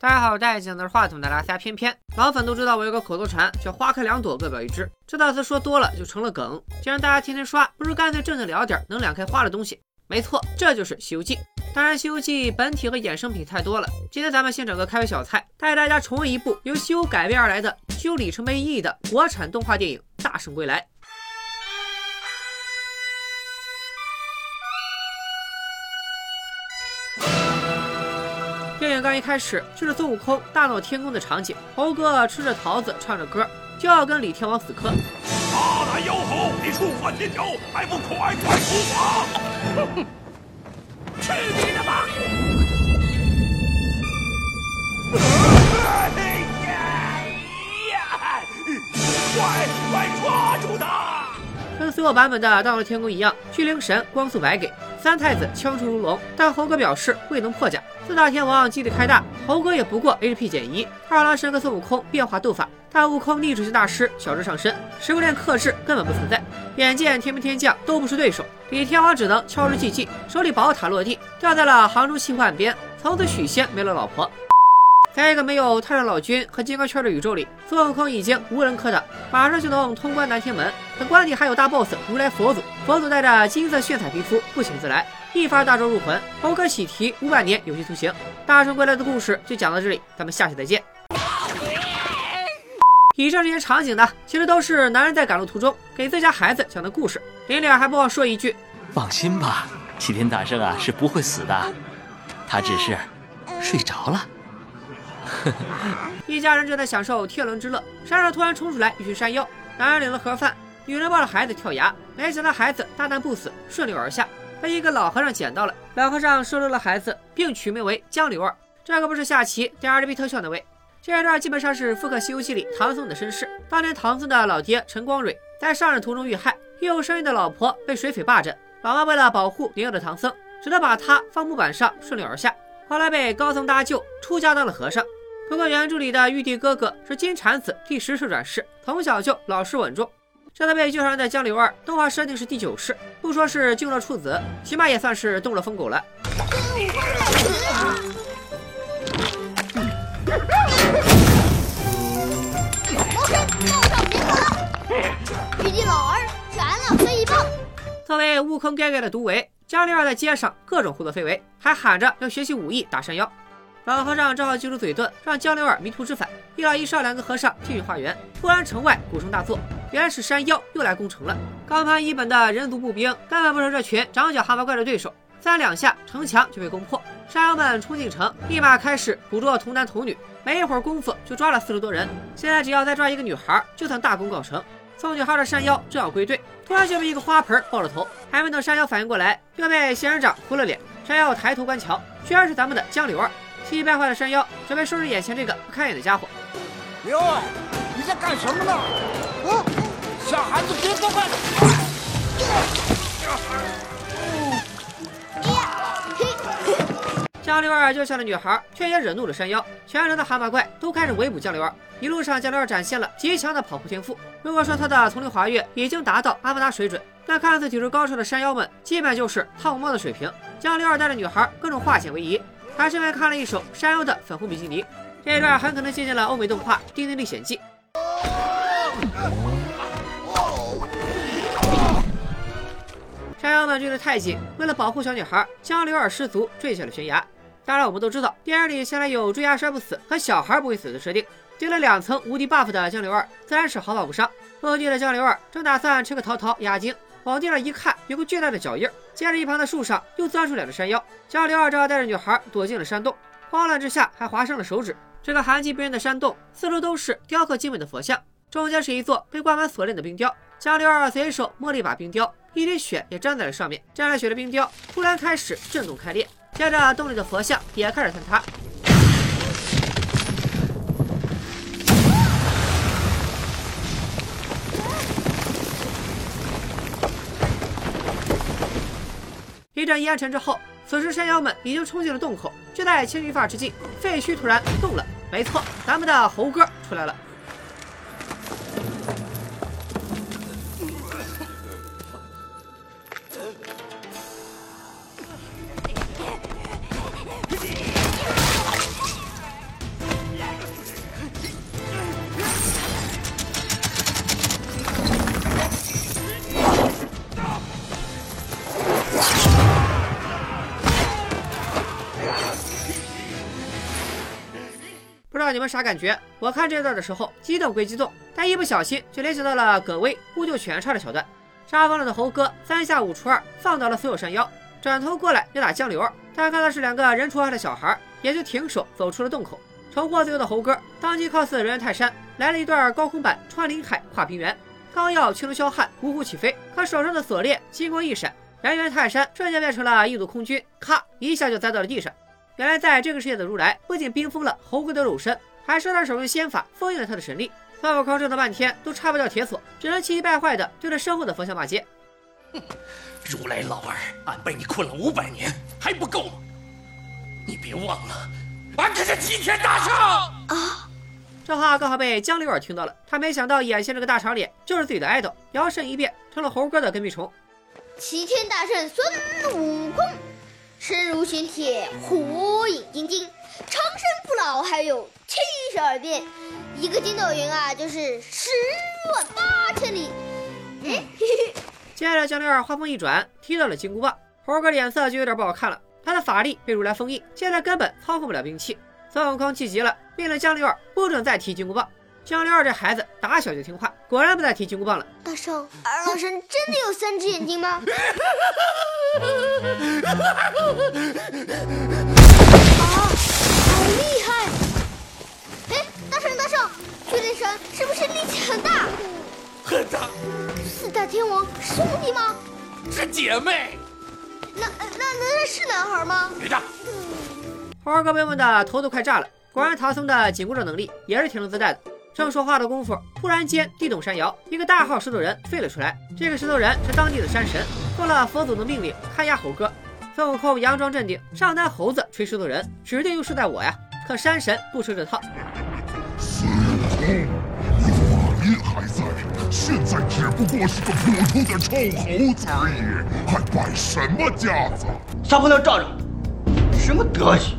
大家好，我戴眼镜的是话筒的拉撒偏偏，老粉都知道我有个口头禅叫花开两朵，各表一枝。这套词说多了就成了梗，既然大家天天刷，不如干脆正经聊点能两开花的东西。没错，这就是《西游记》。当然，《西游记》本体和衍生品太多了，今天咱们先整个开胃小菜，带大家重温一部由西游改编而来的具有里程碑意义的国产动画电影《大圣归来》。影刚一开始就是孙悟空大闹天宫的场景，猴哥吃着桃子，唱着歌，就要跟李天王死磕。大胆妖猴，你触犯天条，还不快快伏法！去你的吧！快快抓住他！跟所有版本的大闹天宫一样，巨灵神光速白给。三太子枪出如龙，但猴哥表示未能破甲。四大天王基力开大，猴哥也不过 HP 减一。二郎神和孙悟空变化斗法，大悟空逆主席大师小智上身，食物链克制根本不存在。眼见天兵天将都不是对手，李天王只能敲之寂寂，手里宝塔落地，掉在了杭州西湖岸边。从此许仙没了老婆。在一个没有太上老君和金刚圈的宇宙里，孙悟空已经无人可挡，马上就能通关南天门。可关底还有大 boss 如来佛祖，佛祖带着金色炫彩皮肤不请自来，一发大招入魂，猴哥喜提五百年有期徒刑。大圣归来的故事就讲到这里，咱们下期再见。以上这些场景呢，其实都是男人在赶路途中给自家孩子讲的故事。临了还不忘说一句：放心吧，齐天大圣啊是不会死的，他只是睡着了。一家人正在享受天伦之乐，山上突然冲出来一群山妖。男人领了盒饭，女人抱着孩子跳崖，没想到孩子大难不死，顺流而下，被一个老和尚捡到了。老和尚收留了孩子，并取名为江流儿。这可不是下棋点 RGB 特效那位。这一段基本上是复刻《西游记》里唐僧的身世。当年唐僧的老爹陈光蕊在上任途中遇害，又有身孕的老婆被水匪霸占，老妈为了保护年幼的唐僧，只得把他放木板上顺流而下。后来被高僧搭救，出家当了和尚。不过原著里的玉帝哥哥是金蝉子第十世转世，从小就老实稳重。这个被救上来的江流儿，动画设定是第九世，不说是救了处子，起码也算是动了疯狗了。玉帝老儿全了这一棒。作为悟空哥哥的独唯，江流儿在街上各种胡作非为，还喊着要学习武艺打山妖。老和尚正好记住嘴遁，让江流儿迷途知返。一老一少两个和尚进入化缘，突然城外鼓声大作，原来是山妖又来攻城了。刚攀一本的人族步兵根本不是这群长脚蛤蟆怪的对手，三两下城墙就被攻破。山妖们冲进城，立马开始捕捉童男童女，没一会儿功夫就抓了四十多人。现在只要再抓一个女孩，就算大功告成。送女孩的山妖正要归队，突然就被一个花盆爆了头，还没等山妖反应过来，就被仙人掌糊了脸。山妖抬头观瞧，居然是咱们的江流儿。气急败坏的山妖准备收拾眼前这个不开眼的家伙。刘儿，你在干什么呢？啊！小孩子别作怪。江流儿救下了女孩，却也惹怒了山妖。全城的蛤蟆怪都开始围捕江流儿。一路上，江流儿展现了极强的跑酷天赋。如果说他的丛林滑跃已经达到阿凡达水准，那看似体术高超的山妖们，基本就是汤姆猫的水平。江流儿带着女孩各种化险为夷。还顺便看了一首山妖的粉红比基尼，这一段很可能借鉴了欧美动画《丁丁历险记》。山妖们追得太紧，为了保护小女孩，江流儿失足坠下了悬崖。当然，我们都知道，电影里向来有追崖摔不死和小孩不会死的设定。丢了两层无敌 buff 的江流儿，自然是毫发无伤。落地的江流儿正打算吃个桃桃压惊。往地上一看，有个巨大的脚印。接着，一旁的树上又钻出两只山妖。江流儿只好带着女孩躲进了山洞，慌乱之下还划伤了手指。这个寒气逼人的山洞，四周都是雕刻精美的佛像，中间是一座被挂满锁链的冰雕。江流儿随手摸了一把冰雕，一滴血也沾在了上面。沾了血的冰雕突然开始震动开裂，接着洞里的佛像也开始坍塌。一阵烟尘之后，此时山妖们已经冲进了洞口。就在青云发之际，废墟突然动了。没错，咱们的猴哥出来了。不知道你们啥感觉？我看这段的时候，激动归激动，但一不小心就联想到了葛威呼救犬叉的桥段。杀疯了的猴哥三下五除二放倒了所有山妖，转头过来要打江流儿，但看到是两个人畜无害的小孩，也就停手走出了洞口。重获自由的猴哥当即 cos 人猿泰山，来了一段高空版穿林海跨平原，刚要青龙霄汉呜呼起飞，可手上的锁链金光一闪，人猿泰山瞬间变成了一组空军，咔一下就栽到了地上。原来在这个世界的如来不仅冰封了猴哥的肉身，还收他手中仙法封印了他的神力。孙悟空折腾半天都拆不掉铁锁，只能气急败坏的对着身后的佛像骂街。哼如来老儿，俺被你困了五百年，还不够吗？你别忘了，俺可是齐天大圣啊！这话刚好被江流儿听到了，他没想到眼前这个大长脸就是自己的爱豆，摇身一变成了猴哥的跟屁虫。齐天大圣孙悟空，身如玄铁，火眼金睛，长生不老，还有七十二变。一个筋斗云啊，就是十万八千里。哎，接着江流儿话锋一转，踢到了金箍棒，猴哥脸色就有点不好看了。他的法力被如来封印，现在根本操控不了兵器。孙悟空气急了，命令江流儿不准再提金箍棒。江流儿这孩子打小就听话，果然不再提金箍棒了。大圣，二郎神真的有三只眼睛吗？啊，好厉害！哎，大圣大圣，巨灵神是不是力气很大？很大，四大天王兄弟吗？是姐妹。那那那是男孩吗？别打！猴哥被问的头都快炸了。果然唐僧的紧箍咒能力也是天生自带的。正说话的功夫，突然间地动山摇，一个大号石头人飞了出来。这个石头人是当地的山神，奉了佛祖的命令看押猴哥。孙悟空佯装镇定，上单猴子吹石头人，指定又是在我呀。可山神不吃这套。孙悟空，你法力还在，现在只不过是个普通的臭猴子而已，还摆什么架子？撒泡尿照照，什么德行？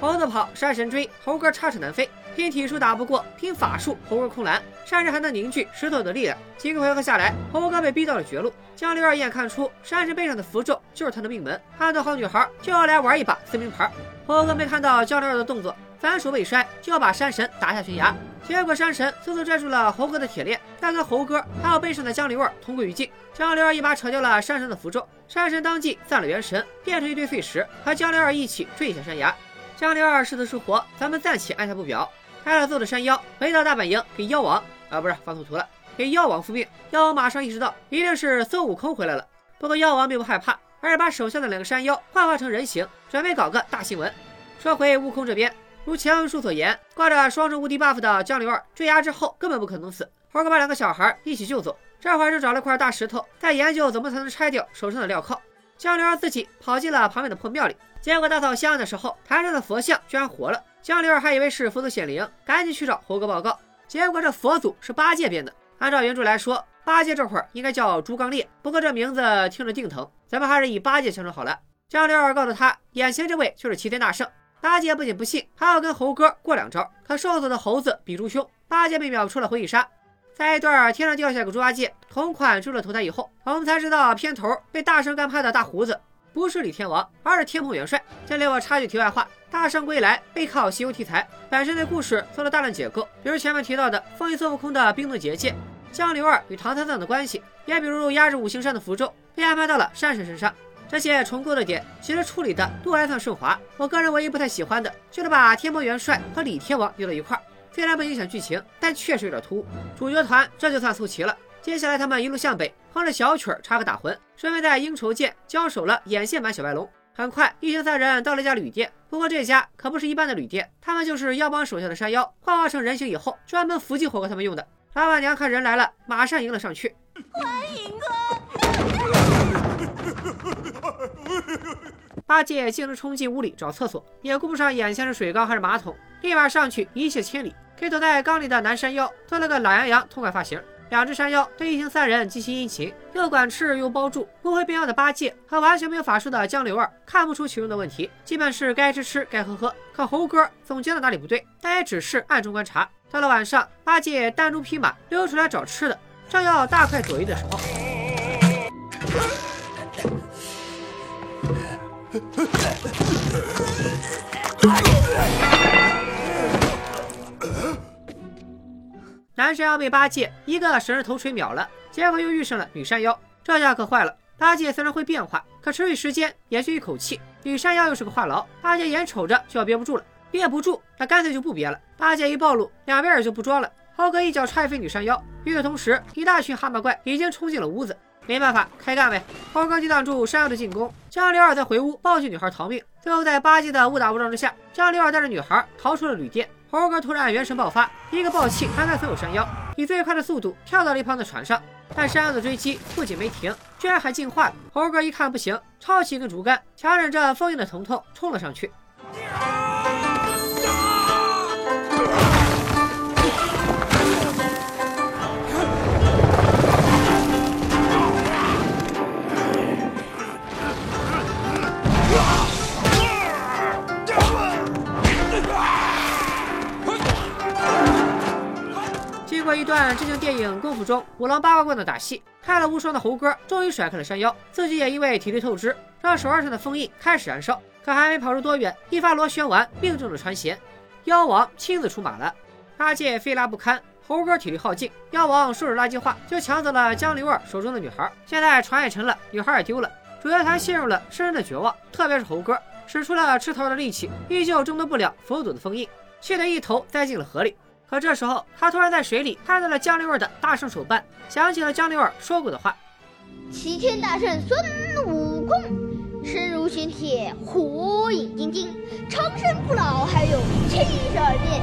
猴子跑，山神追，猴哥插翅难飞。拼体术打不过，拼法术猴哥空蓝，山神还能凝聚石头的力量。几个回合下来，猴哥被逼到了绝路。江流儿一眼看出山神背上的符咒就是他的命门，看到好女孩就要来玩一把撕名牌。猴哥没看到江流儿的动作，反手未摔就要把山神打下悬崖。结果山神速速拽住了猴哥的铁链，但跟猴哥还有背上的江流儿同归于尽。江流儿一把扯掉了山神的符咒，山神当即散了元神，变成一堆碎石，和江流儿一起坠下山崖。江流儿是死是活，咱们暂且按下不表。挨了揍的山妖回到大本营，给妖王啊不是放错图了，给妖王复命。妖王马上意识到一定是孙悟空回来了，不过妖王并不害怕，而是把手下的两个山妖幻化成人形，准备搞个大新闻。说回悟空这边，如前文书所言，挂着双重无敌 buff 的江流儿坠崖之后根本不可能死，猴哥把两个小孩一起救走，这会儿正找了块大石头，在研究怎么才能拆掉手上的镣铐。江流儿自己跑进了旁边的破庙里，结果打扫香的时候，台上的佛像居然活了。江流儿还以为是佛祖显灵，赶紧去找猴哥报告。结果这佛祖是八戒变的。按照原著来说，八戒这会儿应该叫猪刚烈，不过这名字听着定疼，咱们还是以八戒相称好了。江流儿告诉他，眼前这位就是齐天大圣。八戒不仅不信，还要跟猴哥过两招。可瘦死的猴子比猪凶，八戒被秒出了回忆杀。在一段天上掉下个猪八戒同款猪了投胎以后，我们才知道片头被大圣干趴的大胡子不是李天王，而是天蓬元帅。这里我插句题外话：大圣归来背靠西游题材，本身对故事做了大量解构，比如前面提到的封印孙悟空的冰冻结界，江流儿与唐三藏的关系，也比如压制五行山的符咒被安排到了山神身上。这些重构的点其实处理的都还算顺滑。我个人唯一不太喜欢的就是把天蓬元帅和李天王丢到一块儿。虽然不影响剧情，但确实有点突兀。主角团这就算凑齐了。接下来他们一路向北，哼着小曲儿插个打魂，顺便在应酬界交手了眼线版小白龙。很快，一行三人到了一家旅店，不过这家可不是一般的旅店，他们就是妖帮手下的山妖，幻化成人形以后，专门伏击火哥他们用的。老板娘看人来了，马上迎了上去。欢迎啊！八戒径直冲进屋里找厕所，也顾不上眼前是水缸还是马桶，立马上去一泻千里。给躲在缸里的男山妖做了个懒羊羊痛快发型。两只山妖对一行三人极其殷勤，又管吃又包住。不会变妖的八戒和完全没有法术的江流儿看不出其中的问题，基本是该吃吃该喝喝。可猴哥总觉得哪里不对，但也只是暗中观察。到了晚上，八戒单中匹马溜出来找吃的，正要大快朵颐的时候。男山妖被八戒一个神日头锤秒了，结果又遇上了女山妖，这下可坏了。八戒虽然会变化，可持续时间也就一口气。女山妖又是个话痨，八戒眼瞅着就要憋不住了，憋不住，那干脆就不憋了。八戒一暴露，两边也就不装了。猴哥一脚踹飞女山妖，与此同时，一大群蛤蟆怪已经冲进了屋子。没办法，开干呗！猴哥抵挡住山妖的进攻，江流儿在回屋抱起女孩逃命。最后在八戒的误打误撞之下，江流儿带着女孩逃出了旅店。猴哥突然元神爆发，一个暴气弹开所有山妖，以最快的速度跳到了一旁的船上。但山妖的追击不仅没停，居然还进化了。猴哥一看不行，抄起一根竹竿，强忍着封印的疼痛冲了上去。一段致敬电影《功夫》中五郎八卦棍的打戏，开了无双的猴哥终于甩开了山妖，自己也因为体力透支，让手腕上的封印开始燃烧。可还没跑出多远，一发螺旋丸命中了船舷，妖王亲自出马了。八戒飞拉不堪，猴哥体力耗尽，妖王说着垃圾话就抢走了江流儿手中的女孩。现在船也沉了，女孩也丢了，主角团陷入了深深的绝望，特别是猴哥，使出了吃头的力气，依旧挣脱不了佛祖的封印，气得一头栽进了河里。可这时候，他突然在水里看到了江流儿的大圣手办，想起了江流儿说过的话：“齐天大圣孙悟空，身如玄铁，火眼金睛，长生不老，还有七十二变。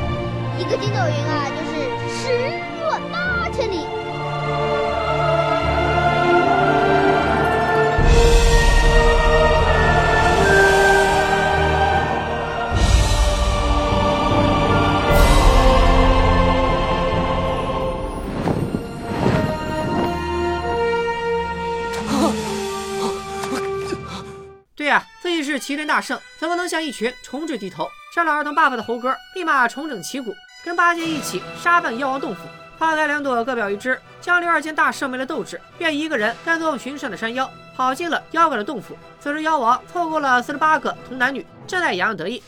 一个筋斗云啊，就是十万八千里。”是齐天大圣，怎么能向一群虫豸低头？杀了儿童爸爸的猴哥立马重整旗鼓，跟八戒一起杀奔妖王洞府。花开两朵各表一枝，江流儿见大圣没了斗志，便一个人跟踪群山的山妖，跑进了妖怪的洞府。此时妖王凑够了四十八个童男女，正在洋洋得意。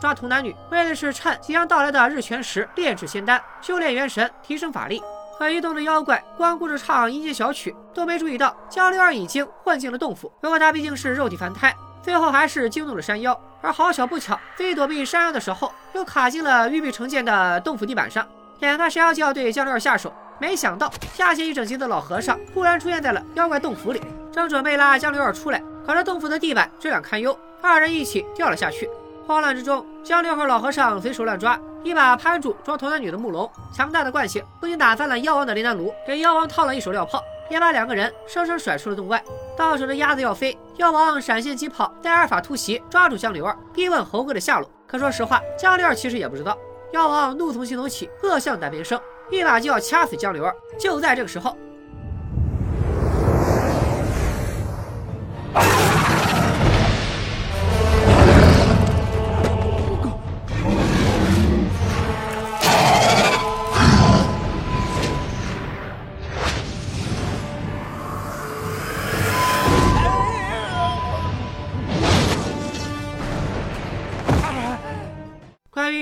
抓童男女，为的是趁即将到来的日全食炼制仙丹，修炼元神，提升法力。可一动的妖怪光顾着唱阴间小曲，都没注意到江流儿已经混进了洞府。不过他毕竟是肉体凡胎，最后还是惊动了山妖。而好巧不巧，自己躲避山妖的时候，又卡进了玉璧成剑的洞府地板上。眼看山妖就要对江流儿下手，没想到下界一整集的老和尚忽然出现在了妖怪洞府里，正准备拉江流儿出来，可这洞府的地板质量堪忧，二人一起掉了下去。慌乱之中，江流和老和尚随手乱抓，一把攀住装童男女的木笼，强大的惯性不仅打翻了妖王的炼丹炉，给妖王套了一手镣铐，也把两个人生生甩出了洞外。到手的鸭子要飞，妖王闪现疾跑，带阿尔法突袭，抓住江流儿，逼问猴哥的下落。可说实话，江流儿其实也不知道。妖王怒从心头起，恶向胆边生，一把就要掐死江流儿。就在这个时候。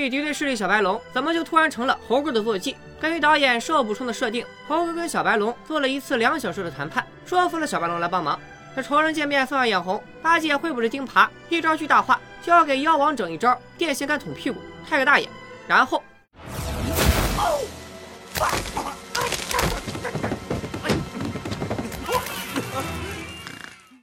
敌对势力小白龙怎么就突然成了猴哥的坐骑？根据导演受补充的设定，猴哥跟小白龙做了一次两小时的谈判，说服了小白龙来帮忙。这仇人见面分外眼红，八戒挥舞着钉耙，一招巨大化，就要给妖王整一招电线杆捅屁股，开个大眼。然后，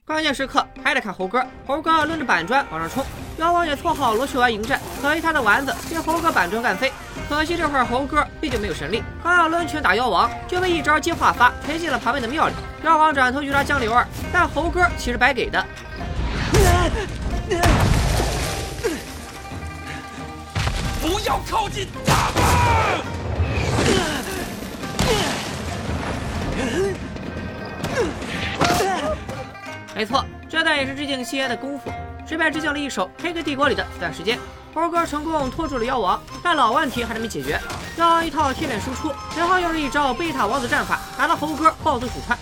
关键时刻还得看猴哥，猴哥抡着板砖往上冲。妖王也绰号螺旋丸迎战，可惜他的丸子被猴哥板砖干飞。可惜这会儿猴哥毕竟没有神力，刚要抡拳打妖王，就被一招接化发赔进了旁边的庙里。妖王转头去抓江流儿，但猴哥岂是白给的？不要靠近他们！没错，这段也是致敬星爷的功夫，顺便致敬了一首《黑客帝国》里的子弹时间。猴哥成功拖住了妖王，但老问题还是没解决。妖王一套贴脸输出，然后又是一招贝塔王子战法，打得猴哥暴走鼠窜。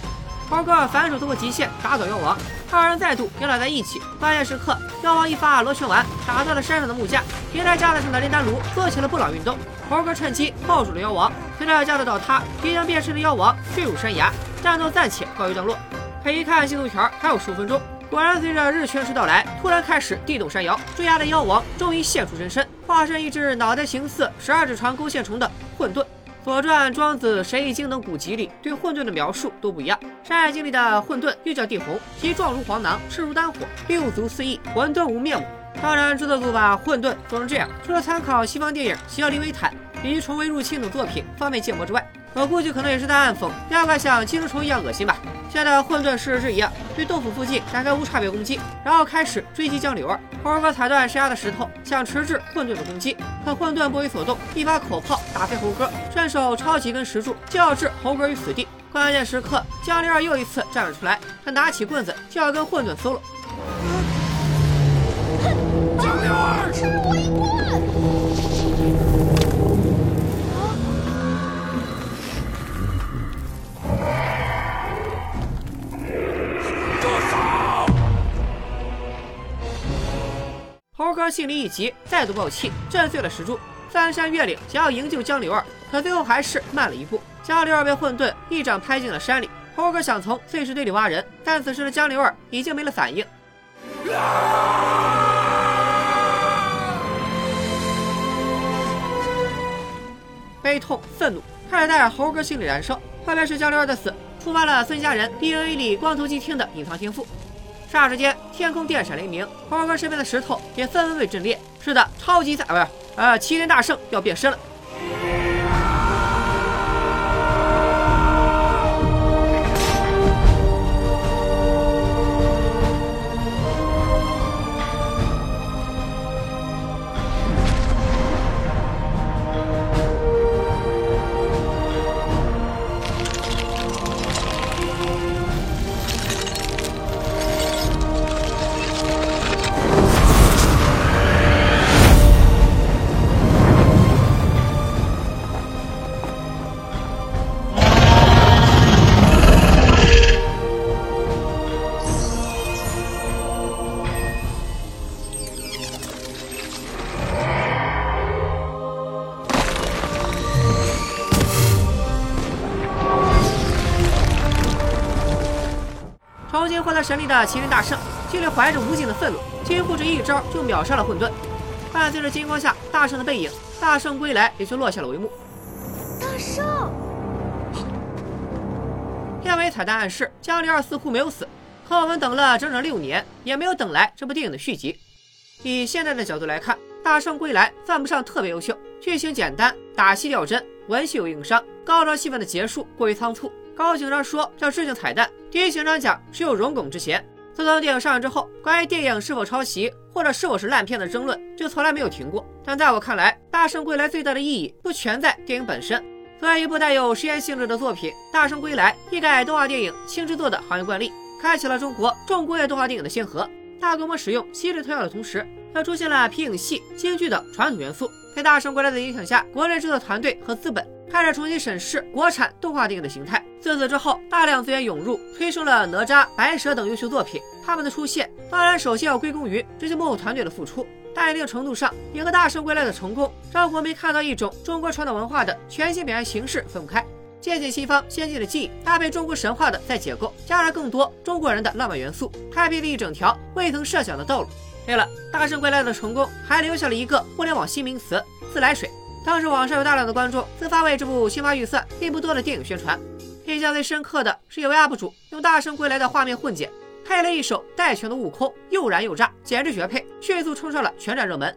猴哥反手突破极限，打倒妖王，二人再度扭打在一起。关键时刻，妖王一发螺旋丸，打断了山上的木架，平台架子上的炼丹炉做起了布朗运动。猴哥趁机抱住了妖王，随着架子倒塌，即将变身的妖王坠入山崖，战斗暂且告一段落。他一看进度条还有十五分钟。果然，随着日全食到来，突然开始地动山摇，坠崖的妖王终于现出真身，化身一只脑袋形似十二指肠勾线虫的混沌。《左传》《庄子》《神异经》等古籍里对混沌的描述都不一样。《山海经》里的混沌又叫地红，其状如黄囊，赤如丹火，六足四翼，混沌无面目。当然，制作组把混沌做成这样，除了参考西方电影《希奥利维坦》以及《虫为入侵》等作品方便建模之外，我估计可能也是在暗讽妖怪像寄生虫一样恶心吧。现在混沌试试一样，对豆腐附近展开无差别攻击，然后开始追击江流儿。猴哥踩断山崖的石头，想迟滞混沌的攻击，可混沌不为所动，一发口炮打飞猴哥，顺手抄起一根石柱就要置猴哥于死地。关键时刻，江流儿又一次站了出来，他拿起棍子就要跟混沌 solo。江流儿，吃我一棍！猴哥心里一急，再度爆气，震碎了石柱，翻山越岭想要营救江流儿，可最后还是慢了一步。江流儿被混沌一掌拍进了山里。猴哥想从碎石堆里挖人，但此时的江流儿已经没了反应。悲痛、愤怒开始在猴哥心里燃烧。画面是江流儿的死，触发了孙家人 DNA 里光头机厅的隐藏天赋。霎时间，天空电闪雷鸣，花花哥身边的石头也纷纷被震裂。是的，超级赛不是，呃，齐天大圣要变身了。神力的麒麟大圣心里怀着无尽的愤怒，几乎这一招就秒杀了混沌。伴随着金光下大圣的背影，大圣归来也就落下了帷幕。大圣，片尾彩蛋暗示江流儿似乎没有死，可我们等了整整六年，也没有等来这部电影的续集。以现在的角度来看，大圣归来算不上特别优秀，剧情简单，打戏掉帧，文戏有硬伤，高潮戏份的结束过于仓促。高警长说要致敬彩蛋，第一警长讲是有荣巩之嫌。自从电影上映之后，关于电影是否抄袭或者是否是烂片的争论就从来没有停过。但在我看来，《大圣归来》最大的意义不全在电影本身。作为一部带有实验性质的作品，《大圣归来》一改动画电影轻制作的行业惯例，开启了中国重工业动画电影的先河。大规模使用稀释特效的同时，又出现了皮影戏、京剧等传统元素。在《大圣归来》的影响下，国内制作团队和资本开始重新审视国产动画电影的形态。自此之后，大量资源涌入，推升了哪吒、白蛇等优秀作品。他们的出现，当然首先要归功于这些幕后团队的付出，但一定程度上也和《大圣归来》的成功，让国民看到一种中国传统文化的全新表现形式分不开。借鉴西方先进的技艺，搭配中国神话的再解构，加上更多中国人的浪漫元素，开辟了一整条未曾设想的道路。对了，《大圣归来》的成功还留下了一个互联网新名词——自来水。当时网上有大量的观众自发为这部新发预算并不多的电影宣传。印象最深刻的是有位 UP 主用《大圣归来》的画面混剪，配了一首带拳的悟空，又燃又炸，简直绝配，迅速冲上了全站热门。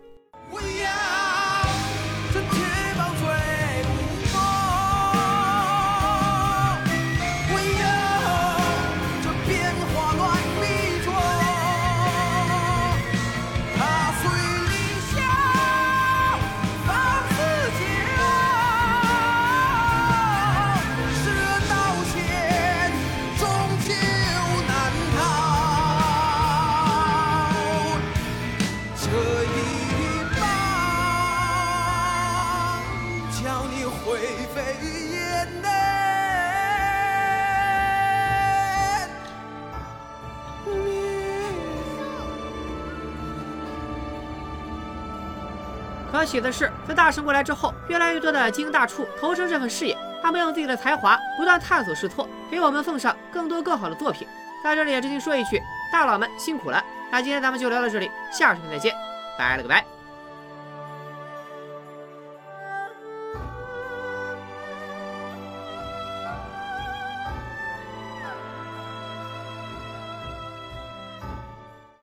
让你灰飞烟灭可喜的是在大圣归来之后越来越多的精英大触投身这份事业他们用自己的才华不断探索试错给我们奉上更多更好的作品。在这里也真心说一句大佬们辛苦了。那今天咱们就聊到这里下个视频再见。拜了个拜。